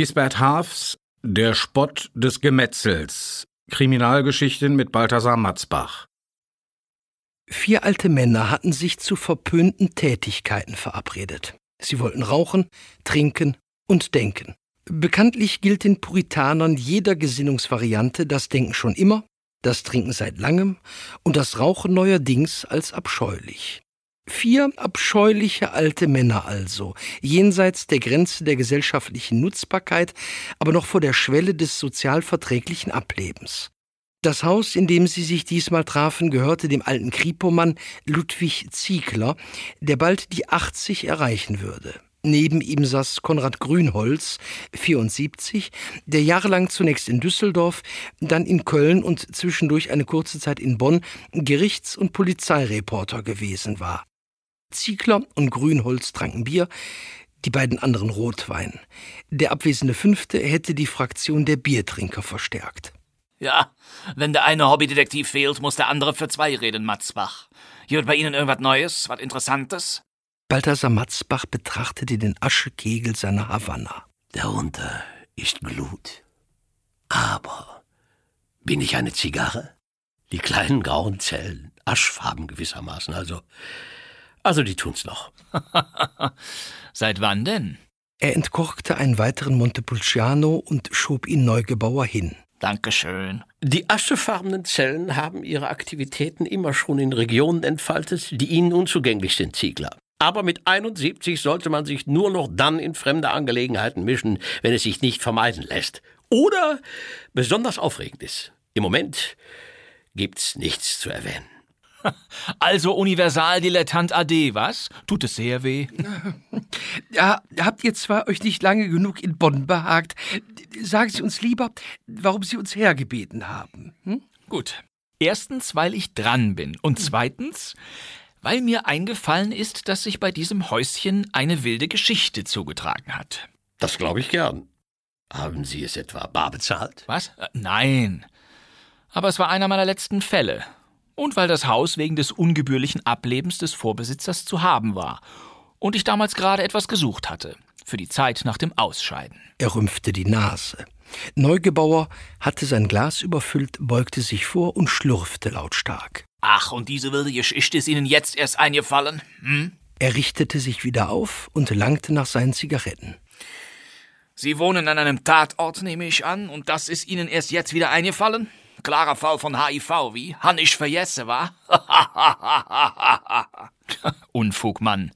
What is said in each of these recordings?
Gisbert Haafs Der Spott des Gemetzels. Kriminalgeschichten mit Balthasar Matzbach. Vier alte Männer hatten sich zu verpönten Tätigkeiten verabredet. Sie wollten rauchen, trinken und denken. Bekanntlich gilt den Puritanern jeder Gesinnungsvariante das Denken schon immer, das Trinken seit langem und das Rauchen neuerdings als abscheulich. Vier abscheuliche alte Männer also, jenseits der Grenze der gesellschaftlichen Nutzbarkeit, aber noch vor der Schwelle des sozialverträglichen Ablebens. Das Haus, in dem sie sich diesmal trafen, gehörte dem alten Kripomann Ludwig Ziegler, der bald die 80 erreichen würde. Neben ihm saß Konrad Grünholz, 74, der jahrelang zunächst in Düsseldorf, dann in Köln und zwischendurch eine kurze Zeit in Bonn Gerichts- und Polizeireporter gewesen war. Ziegler und Grünholz tranken Bier, die beiden anderen Rotwein. Der abwesende Fünfte hätte die Fraktion der Biertrinker verstärkt. Ja, wenn der eine Hobbydetektiv fehlt, muss der andere für zwei reden, Matzbach. Hier wird bei Ihnen irgendwas Neues, was Interessantes? Balthasar Matzbach betrachtete den Aschekegel seiner Havanna. Darunter ist Glut. Aber bin ich eine Zigarre? Die kleinen grauen Zellen, aschfarben gewissermaßen, also also die tun's noch. Seit wann denn? Er entkorkte einen weiteren Montepulciano und schob ihn Neugebauer hin. Dankeschön. Die aschefarbenen Zellen haben ihre Aktivitäten immer schon in Regionen entfaltet, die ihnen unzugänglich sind, Ziegler. Aber mit 71 sollte man sich nur noch dann in fremde Angelegenheiten mischen, wenn es sich nicht vermeiden lässt. Oder besonders aufregend ist. Im Moment gibt's nichts zu erwähnen. Also Universaldilettant AD, was? Tut es sehr weh? Ja, habt ihr zwar euch nicht lange genug in Bonn behagt. Sagen Sie uns lieber, warum Sie uns hergebeten haben. Hm? Gut. Erstens, weil ich dran bin. Und zweitens, weil mir eingefallen ist, dass sich bei diesem Häuschen eine wilde Geschichte zugetragen hat. Das glaube ich gern. Haben Sie es etwa bar bezahlt? Was? Äh, nein. Aber es war einer meiner letzten Fälle und weil das Haus wegen des ungebührlichen Ablebens des Vorbesitzers zu haben war und ich damals gerade etwas gesucht hatte für die Zeit nach dem Ausscheiden. Er rümpfte die Nase. Neugebauer hatte sein Glas überfüllt, beugte sich vor und schlürfte lautstark. Ach, und diese wilde Geschichte ist Ihnen jetzt erst eingefallen? Hm? Er richtete sich wieder auf und langte nach seinen Zigaretten. Sie wohnen an einem Tatort, nehme ich an, und das ist Ihnen erst jetzt wieder eingefallen? Klarer Fall von HIV, wie? Han ich vergessen, wa? Unfug, Mann.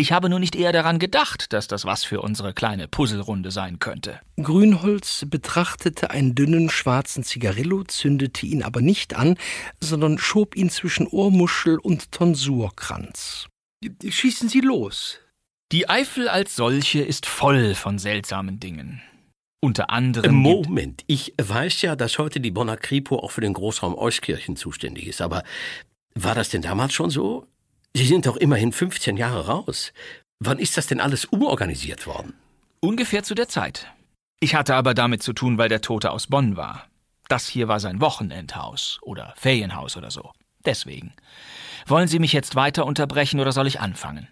Ich habe nur nicht eher daran gedacht, dass das was für unsere kleine Puzzlerunde sein könnte. Grünholz betrachtete einen dünnen schwarzen Zigarillo, zündete ihn aber nicht an, sondern schob ihn zwischen Ohrmuschel und Tonsurkranz. Schießen Sie los. Die Eifel als solche ist voll von seltsamen Dingen. Unter anderem. Moment, ich weiß ja, dass heute die Bonner Kripo auch für den Großraum Euskirchen zuständig ist, aber war das denn damals schon so? Sie sind doch immerhin 15 Jahre raus. Wann ist das denn alles umorganisiert worden? Ungefähr zu der Zeit. Ich hatte aber damit zu tun, weil der Tote aus Bonn war. Das hier war sein Wochenendhaus oder Ferienhaus oder so. Deswegen. Wollen Sie mich jetzt weiter unterbrechen oder soll ich anfangen?